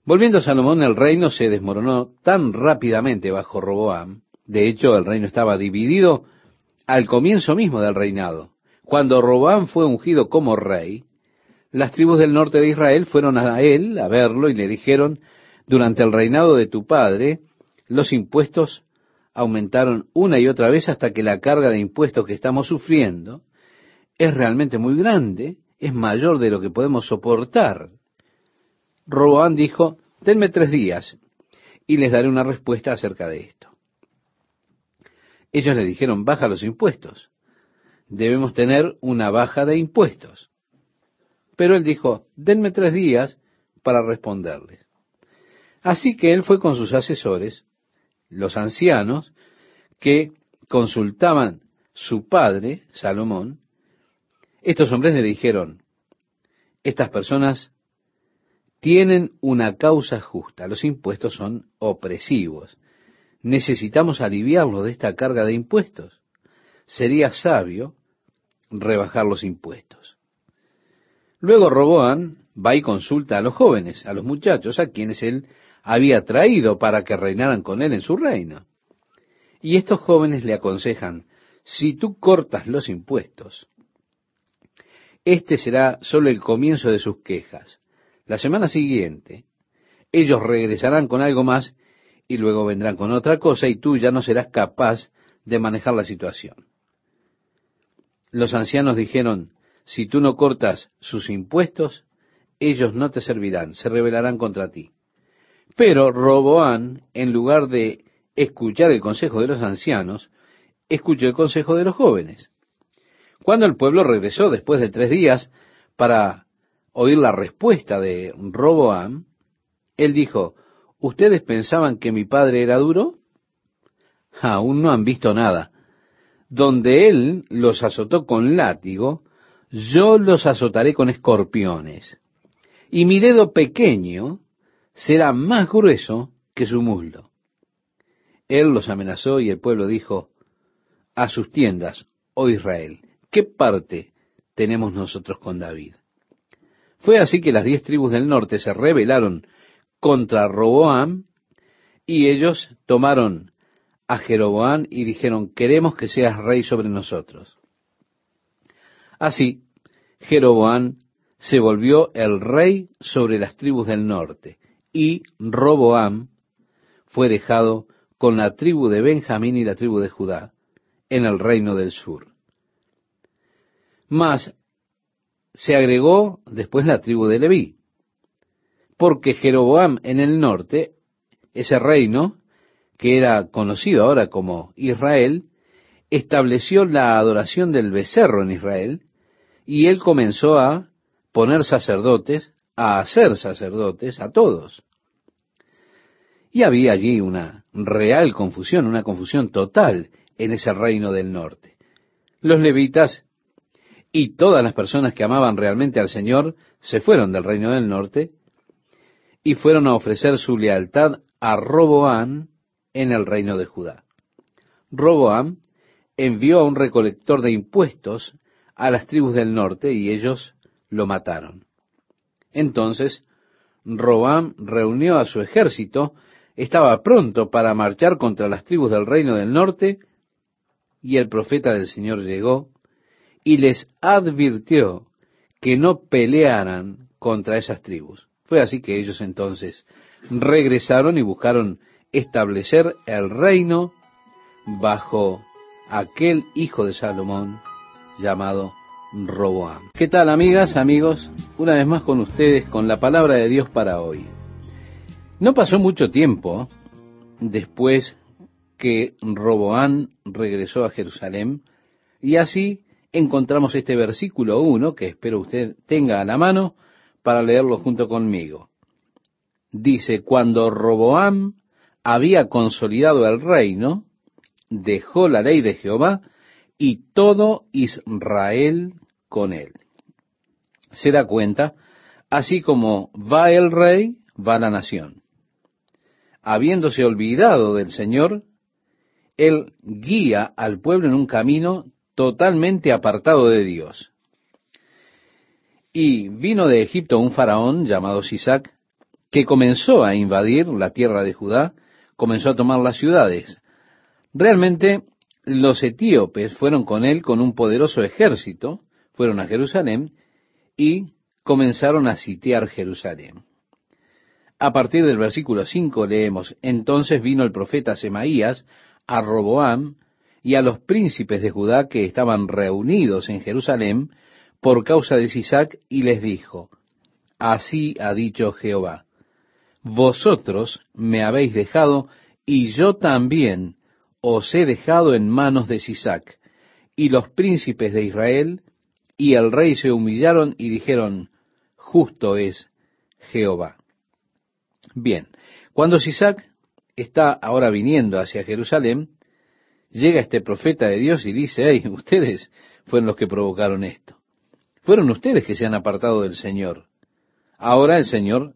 Volviendo a Salomón, el reino se desmoronó tan rápidamente bajo Roboam, de hecho el reino estaba dividido al comienzo mismo del reinado. Cuando Robán fue ungido como rey, las tribus del norte de Israel fueron a él a verlo y le dijeron, durante el reinado de tu padre, los impuestos aumentaron una y otra vez hasta que la carga de impuestos que estamos sufriendo es realmente muy grande, es mayor de lo que podemos soportar. Roboán dijo, denme tres días y les daré una respuesta acerca de esto. Ellos le dijeron, baja los impuestos. Debemos tener una baja de impuestos. Pero él dijo, denme tres días para responderles. Así que él fue con sus asesores, los ancianos, que consultaban su padre, Salomón. Estos hombres le dijeron, estas personas tienen una causa justa. Los impuestos son opresivos. Necesitamos aliviarlos de esta carga de impuestos. Sería sabio rebajar los impuestos. Luego Roboán va y consulta a los jóvenes, a los muchachos, a quienes él había traído para que reinaran con él en su reino. Y estos jóvenes le aconsejan, si tú cortas los impuestos, este será solo el comienzo de sus quejas. La semana siguiente, ellos regresarán con algo más y luego vendrán con otra cosa y tú ya no serás capaz de manejar la situación. Los ancianos dijeron, si tú no cortas sus impuestos, ellos no te servirán, se rebelarán contra ti. Pero Roboán, en lugar de escuchar el consejo de los ancianos, escuchó el consejo de los jóvenes. Cuando el pueblo regresó después de tres días para oír la respuesta de Roboam, él dijo, ¿ustedes pensaban que mi padre era duro? Aún no han visto nada. Donde él los azotó con látigo, yo los azotaré con escorpiones. Y mi dedo pequeño será más grueso que su muslo. Él los amenazó y el pueblo dijo, a sus tiendas, oh Israel, ¿qué parte tenemos nosotros con David? Fue así que las diez tribus del norte se rebelaron contra Roboam y ellos tomaron a Jeroboam y dijeron, queremos que seas rey sobre nosotros. Así, Jeroboam se volvió el rey sobre las tribus del norte y Roboam fue dejado con la tribu de Benjamín y la tribu de Judá en el reino del sur. Mas se agregó después la tribu de Leví, porque Jeroboam en el norte, ese reino, que era conocido ahora como Israel, estableció la adoración del becerro en Israel, y él comenzó a poner sacerdotes, a hacer sacerdotes a todos. Y había allí una real confusión, una confusión total en ese reino del norte. Los levitas y todas las personas que amaban realmente al Señor se fueron del reino del norte y fueron a ofrecer su lealtad a Roboam en el reino de Judá. Roboam envió a un recolector de impuestos a las tribus del norte y ellos lo mataron. Entonces, Roboam reunió a su ejército estaba pronto para marchar contra las tribus del reino del norte, y el profeta del Señor llegó y les advirtió que no pelearan contra esas tribus. Fue así que ellos entonces regresaron y buscaron establecer el reino bajo aquel hijo de Salomón llamado Roboam. ¿Qué tal amigas, amigos? Una vez más con ustedes con la palabra de Dios para hoy. No pasó mucho tiempo después que Roboán regresó a Jerusalén y así encontramos este versículo 1 que espero usted tenga a la mano para leerlo junto conmigo. Dice, cuando Roboam había consolidado el reino, dejó la ley de Jehová y todo Israel con él. Se da cuenta, así como va el rey, va la nación habiéndose olvidado del Señor, Él guía al pueblo en un camino totalmente apartado de Dios. Y vino de Egipto un faraón llamado Sisac, que comenzó a invadir la tierra de Judá, comenzó a tomar las ciudades. Realmente los etíopes fueron con él con un poderoso ejército, fueron a Jerusalén y comenzaron a sitiar Jerusalén. A partir del versículo 5 leemos, entonces vino el profeta Semaías a Roboam y a los príncipes de Judá que estaban reunidos en Jerusalén por causa de Sisac y les dijo, así ha dicho Jehová, vosotros me habéis dejado y yo también os he dejado en manos de Sisac. Y los príncipes de Israel y el rey se humillaron y dijeron, justo es Jehová. Bien, cuando Sisac está ahora viniendo hacia Jerusalén, llega este profeta de Dios y dice, hey, ustedes fueron los que provocaron esto. Fueron ustedes que se han apartado del Señor. Ahora el Señor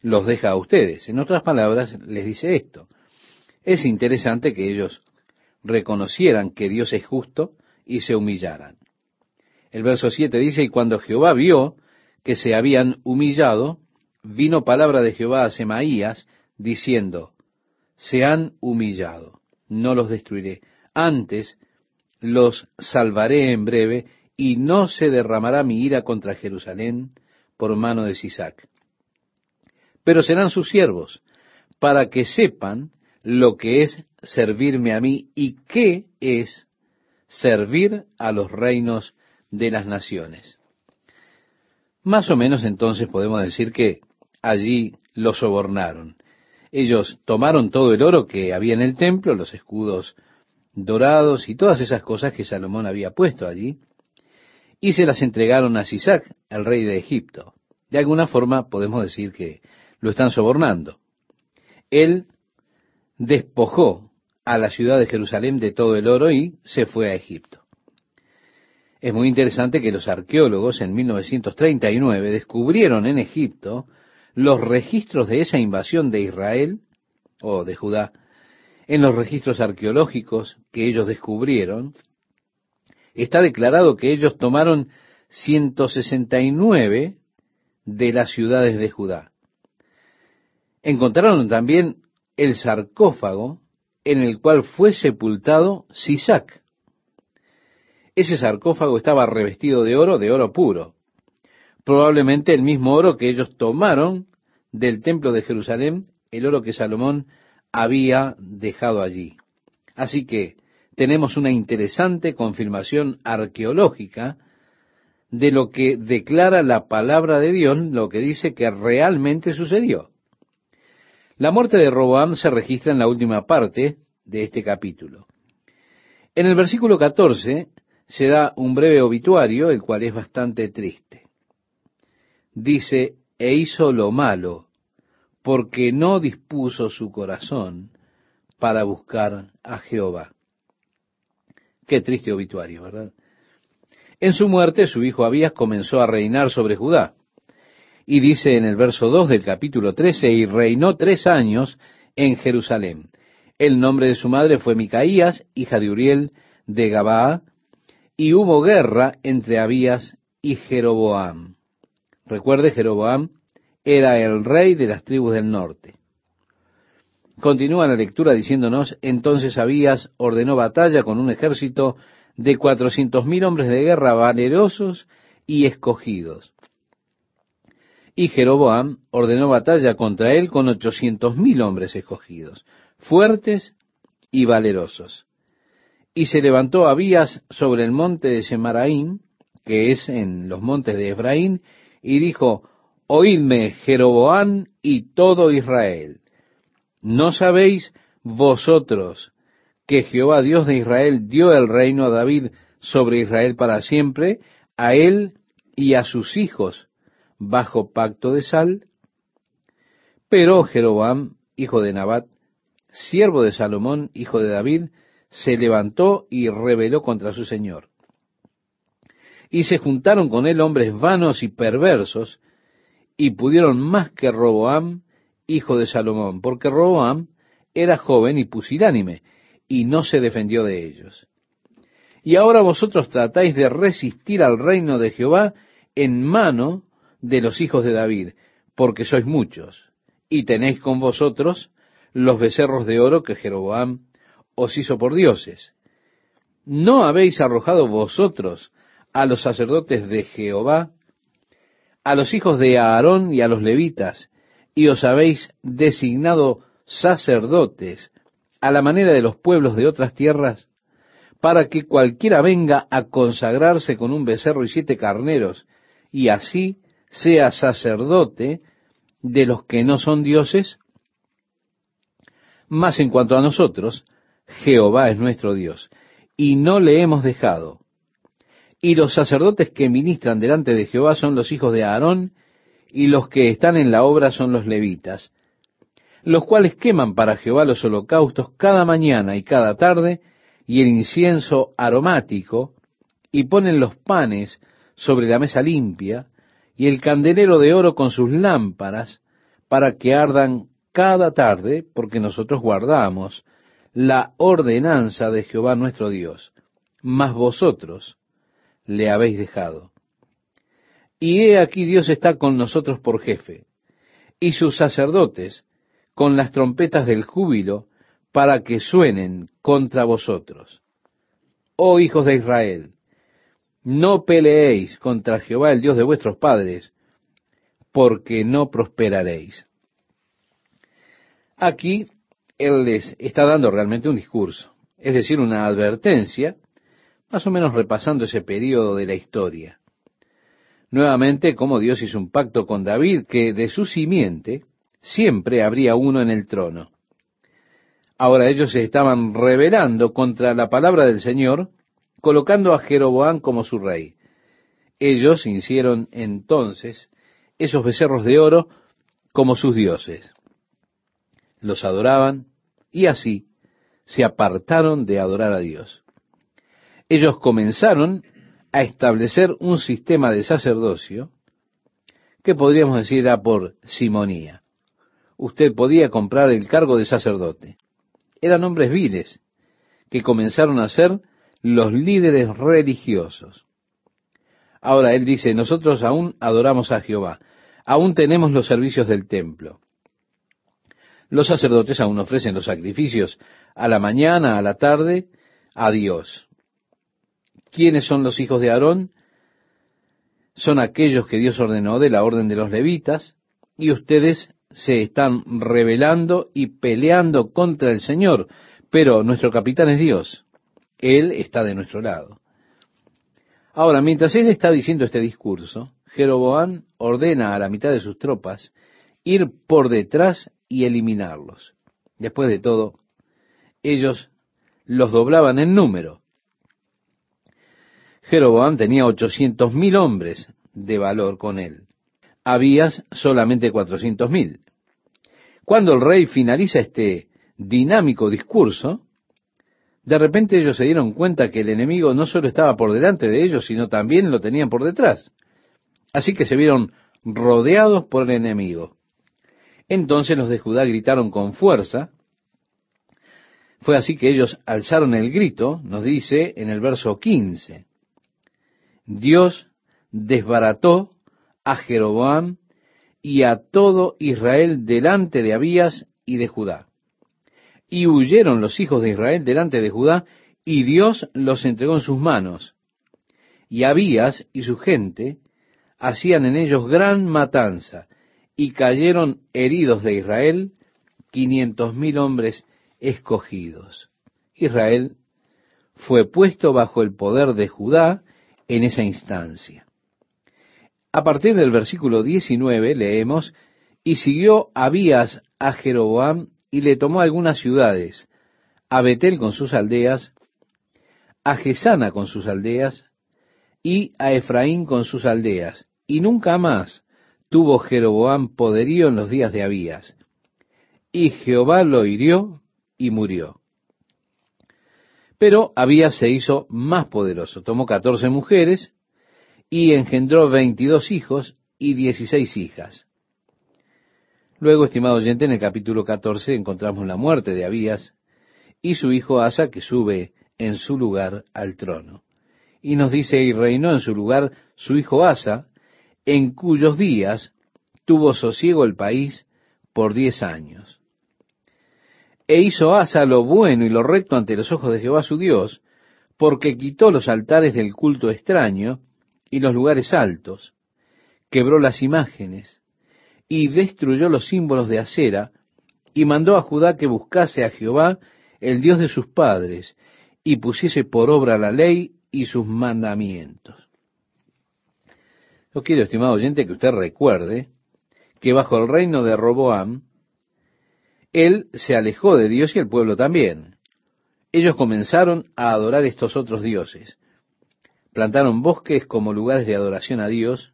los deja a ustedes. En otras palabras, les dice esto. Es interesante que ellos reconocieran que Dios es justo y se humillaran. El verso 7 dice, y cuando Jehová vio que se habían humillado, vino palabra de Jehová a Semaías, diciendo, se han humillado, no los destruiré. Antes los salvaré en breve, y no se derramará mi ira contra Jerusalén por mano de Sisac. Pero serán sus siervos, para que sepan lo que es servirme a mí y qué es servir a los reinos de las naciones. Más o menos entonces podemos decir que allí lo sobornaron. Ellos tomaron todo el oro que había en el templo, los escudos dorados y todas esas cosas que Salomón había puesto allí, y se las entregaron a Sisac, el rey de Egipto. De alguna forma podemos decir que lo están sobornando. Él despojó a la ciudad de Jerusalén de todo el oro y se fue a Egipto. Es muy interesante que los arqueólogos en 1939 descubrieron en Egipto los registros de esa invasión de Israel o de Judá, en los registros arqueológicos que ellos descubrieron, está declarado que ellos tomaron 169 de las ciudades de Judá. Encontraron también el sarcófago en el cual fue sepultado Sisac. Ese sarcófago estaba revestido de oro, de oro puro probablemente el mismo oro que ellos tomaron del templo de Jerusalén, el oro que Salomón había dejado allí. Así que tenemos una interesante confirmación arqueológica de lo que declara la palabra de Dios, lo que dice que realmente sucedió. La muerte de Roboam se registra en la última parte de este capítulo. En el versículo 14 se da un breve obituario, el cual es bastante triste dice, e hizo lo malo, porque no dispuso su corazón para buscar a Jehová. Qué triste obituario, ¿verdad? En su muerte su hijo Abías comenzó a reinar sobre Judá. Y dice en el verso 2 del capítulo 13, y reinó tres años en Jerusalén. El nombre de su madre fue Micaías, hija de Uriel de Gabaa, y hubo guerra entre Abías y Jeroboam. Recuerde, Jeroboam era el rey de las tribus del norte. Continúa la lectura diciéndonos, entonces Abías ordenó batalla con un ejército de cuatrocientos mil hombres de guerra valerosos y escogidos. Y Jeroboam ordenó batalla contra él con ochocientos mil hombres escogidos, fuertes y valerosos. Y se levantó Abías sobre el monte de Semaraín, que es en los montes de Efraín, y dijo, Oídme, Jeroboam y todo Israel. ¿No sabéis vosotros que Jehová Dios de Israel dio el reino a David sobre Israel para siempre, a él y a sus hijos, bajo pacto de sal? Pero Jeroboam, hijo de Nabat, siervo de Salomón, hijo de David, se levantó y rebeló contra su señor y se juntaron con él hombres vanos y perversos, y pudieron más que Roboam, hijo de Salomón, porque Roboam era joven y pusilánime, y no se defendió de ellos. Y ahora vosotros tratáis de resistir al reino de Jehová en mano de los hijos de David, porque sois muchos, y tenéis con vosotros los becerros de oro que Jeroboam os hizo por dioses. ¿No habéis arrojado vosotros a los sacerdotes de Jehová, a los hijos de Aarón y a los levitas, y os habéis designado sacerdotes a la manera de los pueblos de otras tierras, para que cualquiera venga a consagrarse con un becerro y siete carneros, y así sea sacerdote de los que no son dioses? Mas en cuanto a nosotros, Jehová es nuestro Dios, y no le hemos dejado, y los sacerdotes que ministran delante de Jehová son los hijos de Aarón, y los que están en la obra son los levitas, los cuales queman para Jehová los holocaustos cada mañana y cada tarde, y el incienso aromático, y ponen los panes sobre la mesa limpia, y el candelero de oro con sus lámparas, para que ardan cada tarde, porque nosotros guardamos la ordenanza de Jehová nuestro Dios, mas vosotros le habéis dejado. Y he aquí Dios está con nosotros por jefe, y sus sacerdotes con las trompetas del júbilo para que suenen contra vosotros. Oh hijos de Israel, no peleéis contra Jehová el Dios de vuestros padres, porque no prosperaréis. Aquí Él les está dando realmente un discurso, es decir, una advertencia, más o menos repasando ese periodo de la historia. Nuevamente, como Dios hizo un pacto con David, que de su simiente siempre habría uno en el trono. Ahora ellos se estaban rebelando contra la palabra del Señor, colocando a Jeroboam como su rey. Ellos hicieron entonces esos becerros de oro como sus dioses. Los adoraban y así se apartaron de adorar a Dios. Ellos comenzaron a establecer un sistema de sacerdocio que podríamos decir era por simonía. Usted podía comprar el cargo de sacerdote. Eran hombres viles que comenzaron a ser los líderes religiosos. Ahora él dice, nosotros aún adoramos a Jehová, aún tenemos los servicios del templo. Los sacerdotes aún ofrecen los sacrificios a la mañana, a la tarde, a Dios. ¿Quiénes son los hijos de Aarón? Son aquellos que Dios ordenó de la orden de los levitas, y ustedes se están rebelando y peleando contra el Señor, pero nuestro capitán es Dios. Él está de nuestro lado. Ahora, mientras él está diciendo este discurso, Jeroboam ordena a la mitad de sus tropas ir por detrás y eliminarlos. Después de todo, ellos los doblaban en número. Jeroboam tenía ochocientos mil hombres de valor con él. Habías solamente cuatrocientos mil. Cuando el rey finaliza este dinámico discurso, de repente ellos se dieron cuenta que el enemigo no solo estaba por delante de ellos, sino también lo tenían por detrás. Así que se vieron rodeados por el enemigo. Entonces los de Judá gritaron con fuerza. Fue así que ellos alzaron el grito, nos dice en el verso 15. Dios desbarató a Jeroboam y a todo Israel delante de Abías y de Judá. Y huyeron los hijos de Israel delante de Judá, y Dios los entregó en sus manos. Y Abías y su gente hacían en ellos gran matanza, y cayeron heridos de Israel quinientos mil hombres escogidos. Israel fue puesto bajo el poder de Judá en esa instancia. A partir del versículo 19 leemos, y siguió Abías a Jeroboam y le tomó algunas ciudades, a Betel con sus aldeas, a Gesana con sus aldeas, y a Efraín con sus aldeas, y nunca más tuvo Jeroboam poderío en los días de Abías. Y Jehová lo hirió y murió. Pero Abías se hizo más poderoso, tomó catorce mujeres y engendró veintidós hijos y dieciséis hijas. Luego, estimado oyente, en el capítulo 14 encontramos la muerte de Abías y su hijo Asa que sube en su lugar al trono. Y nos dice, y reinó en su lugar su hijo Asa, en cuyos días tuvo sosiego el país por diez años. E hizo Asa lo bueno y lo recto ante los ojos de Jehová su Dios, porque quitó los altares del culto extraño y los lugares altos, quebró las imágenes, y destruyó los símbolos de acera, y mandó a Judá que buscase a Jehová, el Dios de sus padres, y pusiese por obra la ley y sus mandamientos. Yo quiero, estimado oyente, que usted recuerde que bajo el reino de Roboam, él se alejó de Dios y el pueblo también. Ellos comenzaron a adorar estos otros dioses. Plantaron bosques como lugares de adoración a Dios,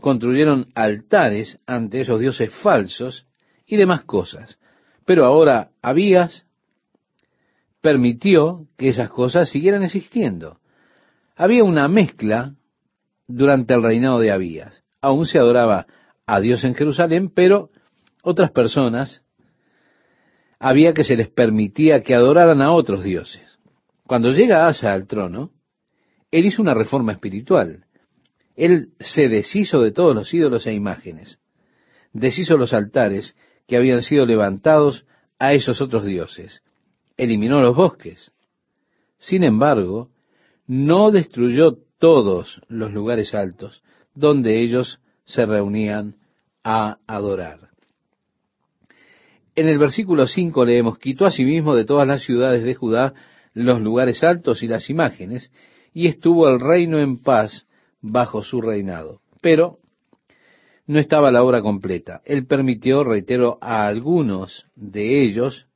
construyeron altares ante esos dioses falsos y demás cosas. Pero ahora Abías permitió que esas cosas siguieran existiendo. Había una mezcla durante el reinado de Abías. Aún se adoraba a Dios en Jerusalén, pero otras personas había que se les permitía que adoraran a otros dioses. Cuando llega Asa al trono, él hizo una reforma espiritual. Él se deshizo de todos los ídolos e imágenes, deshizo los altares que habían sido levantados a esos otros dioses, eliminó los bosques. Sin embargo, no destruyó todos los lugares altos donde ellos se reunían a adorar. En el versículo 5 leemos, quitó asimismo de todas las ciudades de Judá los lugares altos y las imágenes, y estuvo el reino en paz bajo su reinado. Pero no estaba la obra completa. Él permitió, reitero, a algunos de ellos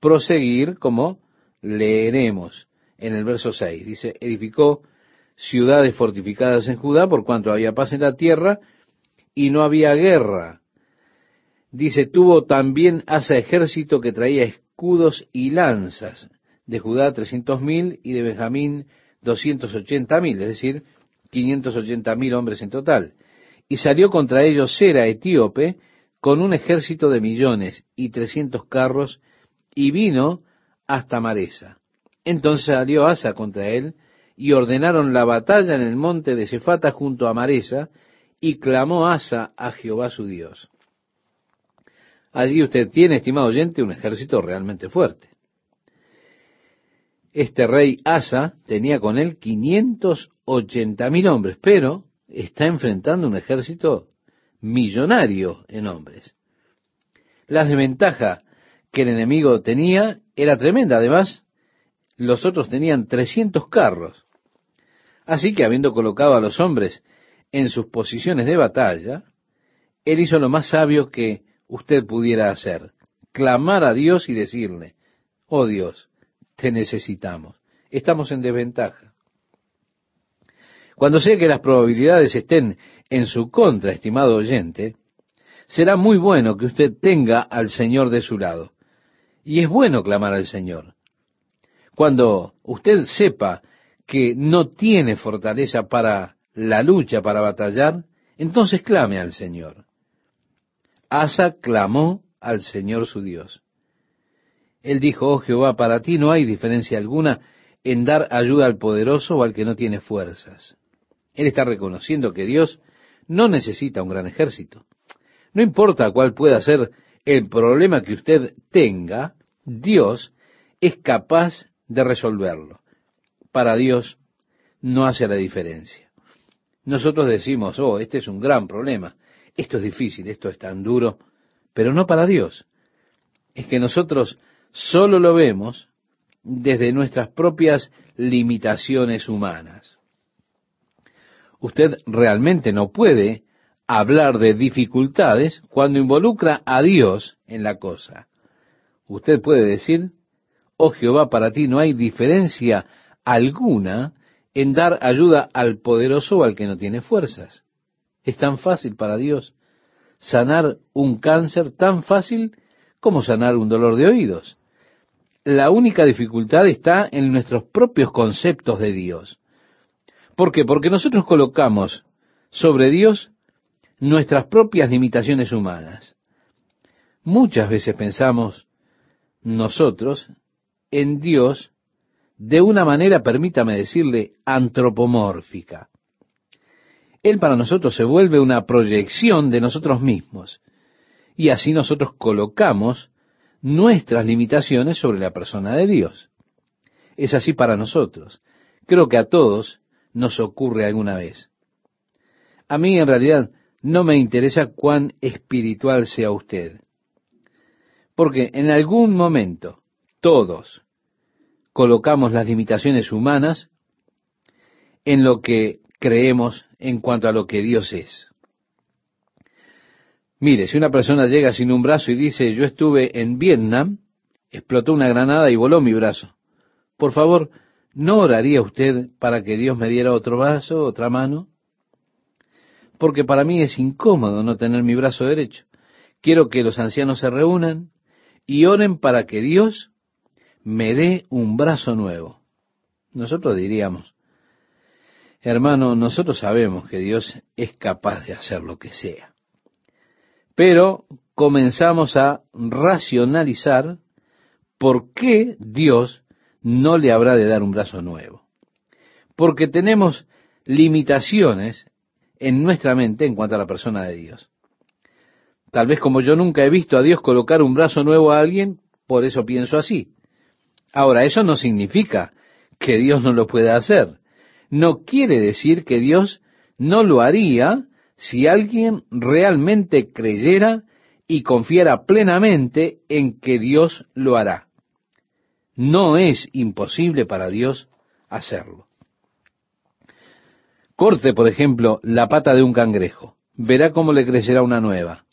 proseguir como leeremos en el verso 6. Dice, edificó ciudades fortificadas en Judá por cuanto había paz en la tierra y no había guerra. Dice, tuvo también Asa ejército que traía escudos y lanzas. De Judá trescientos mil y de Benjamín doscientos ochenta mil, es decir, quinientos ochenta mil hombres en total. Y salió contra ellos Sera, etíope, con un ejército de millones y trescientos carros, y vino hasta Maresa. Entonces salió Asa contra él, y ordenaron la batalla en el monte de Cefata junto a Maresa, y clamó Asa a Jehová su Dios. Allí usted tiene, estimado oyente, un ejército realmente fuerte. Este rey Asa tenía con él 580 mil hombres, pero está enfrentando un ejército millonario en hombres. La desventaja que el enemigo tenía era tremenda. Además, los otros tenían 300 carros. Así que habiendo colocado a los hombres en sus posiciones de batalla, él hizo lo más sabio que usted pudiera hacer, clamar a Dios y decirle, oh Dios, te necesitamos, estamos en desventaja. Cuando sé que las probabilidades estén en su contra, estimado oyente, será muy bueno que usted tenga al Señor de su lado. Y es bueno clamar al Señor. Cuando usted sepa que no tiene fortaleza para la lucha, para batallar, entonces clame al Señor. Asa clamó al Señor su Dios. Él dijo, oh Jehová, para ti no hay diferencia alguna en dar ayuda al poderoso o al que no tiene fuerzas. Él está reconociendo que Dios no necesita un gran ejército. No importa cuál pueda ser el problema que usted tenga, Dios es capaz de resolverlo. Para Dios no hace la diferencia. Nosotros decimos, oh, este es un gran problema esto es difícil, esto es tan duro, pero no para Dios. Es que nosotros solo lo vemos desde nuestras propias limitaciones humanas. Usted realmente no puede hablar de dificultades cuando involucra a Dios en la cosa. Usted puede decir, oh Jehová, para ti no hay diferencia alguna en dar ayuda al poderoso o al que no tiene fuerzas. Es tan fácil para Dios sanar un cáncer, tan fácil como sanar un dolor de oídos. La única dificultad está en nuestros propios conceptos de Dios. ¿Por qué? Porque nosotros colocamos sobre Dios nuestras propias limitaciones humanas. Muchas veces pensamos nosotros en Dios de una manera, permítame decirle, antropomórfica. Él para nosotros se vuelve una proyección de nosotros mismos. Y así nosotros colocamos nuestras limitaciones sobre la persona de Dios. Es así para nosotros. Creo que a todos nos ocurre alguna vez. A mí en realidad no me interesa cuán espiritual sea usted. Porque en algún momento todos colocamos las limitaciones humanas en lo que creemos en cuanto a lo que Dios es. Mire, si una persona llega sin un brazo y dice, yo estuve en Vietnam, explotó una granada y voló mi brazo. Por favor, ¿no oraría usted para que Dios me diera otro brazo, otra mano? Porque para mí es incómodo no tener mi brazo derecho. Quiero que los ancianos se reúnan y oren para que Dios me dé un brazo nuevo. Nosotros diríamos, Hermano, nosotros sabemos que Dios es capaz de hacer lo que sea. Pero comenzamos a racionalizar por qué Dios no le habrá de dar un brazo nuevo. Porque tenemos limitaciones en nuestra mente en cuanto a la persona de Dios. Tal vez como yo nunca he visto a Dios colocar un brazo nuevo a alguien, por eso pienso así. Ahora, eso no significa que Dios no lo pueda hacer. No quiere decir que Dios no lo haría si alguien realmente creyera y confiara plenamente en que Dios lo hará. No es imposible para Dios hacerlo. Corte, por ejemplo, la pata de un cangrejo. Verá cómo le crecerá una nueva.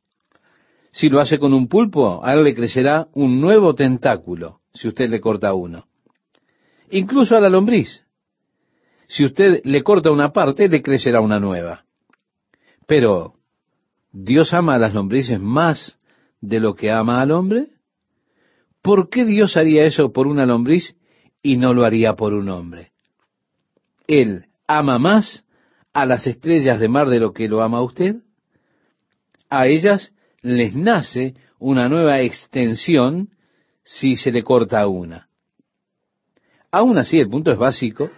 Si lo hace con un pulpo, a él le crecerá un nuevo tentáculo, si usted le corta uno. Incluso a la lombriz. Si usted le corta una parte, le crecerá una nueva. Pero, ¿Dios ama a las lombrices más de lo que ama al hombre? ¿Por qué Dios haría eso por una lombriz y no lo haría por un hombre? Él ama más a las estrellas de mar de lo que lo ama usted. A ellas les nace una nueva extensión si se le corta una. Aún así, el punto es básico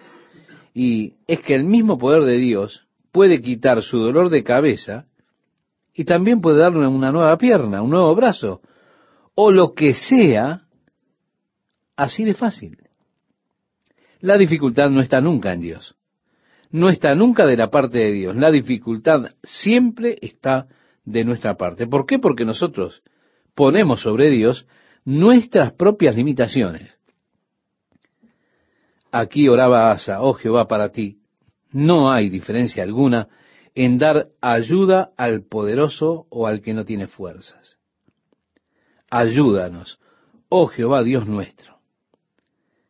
y es que el mismo poder de Dios puede quitar su dolor de cabeza y también puede darle una nueva pierna, un nuevo brazo, o lo que sea, así de fácil. La dificultad no está nunca en Dios. No está nunca de la parte de Dios. La dificultad siempre está de nuestra parte. ¿Por qué? Porque nosotros ponemos sobre Dios nuestras propias limitaciones. Aquí oraba Asa, oh Jehová, para ti. No hay diferencia alguna en dar ayuda al poderoso o al que no tiene fuerzas. Ayúdanos, oh Jehová Dios nuestro.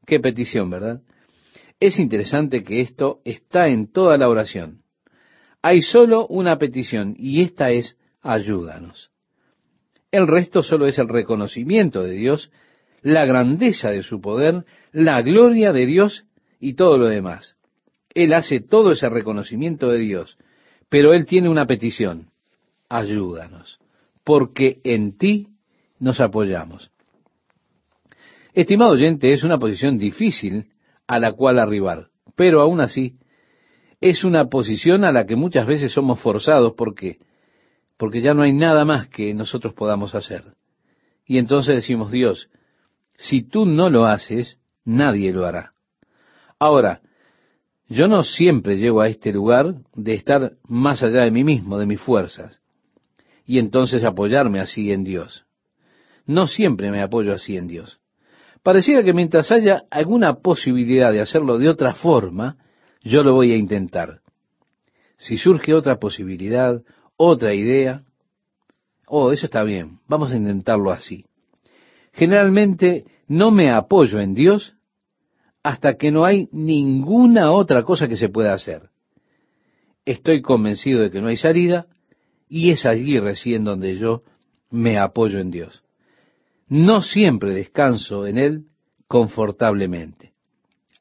Qué petición, ¿verdad? Es interesante que esto está en toda la oración. Hay solo una petición y esta es ayúdanos. El resto solo es el reconocimiento de Dios, la grandeza de su poder, la gloria de Dios y todo lo demás. Él hace todo ese reconocimiento de Dios, pero Él tiene una petición. Ayúdanos, porque en ti nos apoyamos. Estimado oyente, es una posición difícil a la cual arribar, pero aún así es una posición a la que muchas veces somos forzados porque porque ya no hay nada más que nosotros podamos hacer. Y entonces decimos, Dios, si tú no lo haces, nadie lo hará. Ahora, yo no siempre llego a este lugar de estar más allá de mí mismo, de mis fuerzas, y entonces apoyarme así en Dios. No siempre me apoyo así en Dios. Pareciera que mientras haya alguna posibilidad de hacerlo de otra forma, yo lo voy a intentar. Si surge otra posibilidad, otra idea. Oh, eso está bien, vamos a intentarlo así. Generalmente no me apoyo en Dios hasta que no hay ninguna otra cosa que se pueda hacer. Estoy convencido de que no hay salida y es allí recién donde yo me apoyo en Dios. No siempre descanso en Él confortablemente.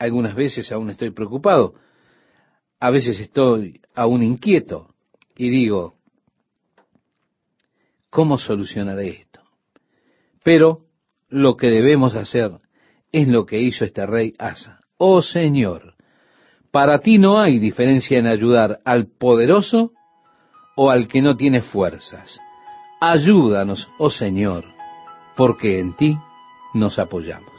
Algunas veces aún estoy preocupado, a veces estoy aún inquieto y digo, ¿Cómo solucionaré esto? Pero lo que debemos hacer es lo que hizo este rey Asa. Oh Señor, para ti no hay diferencia en ayudar al poderoso o al que no tiene fuerzas. Ayúdanos, oh Señor, porque en ti nos apoyamos.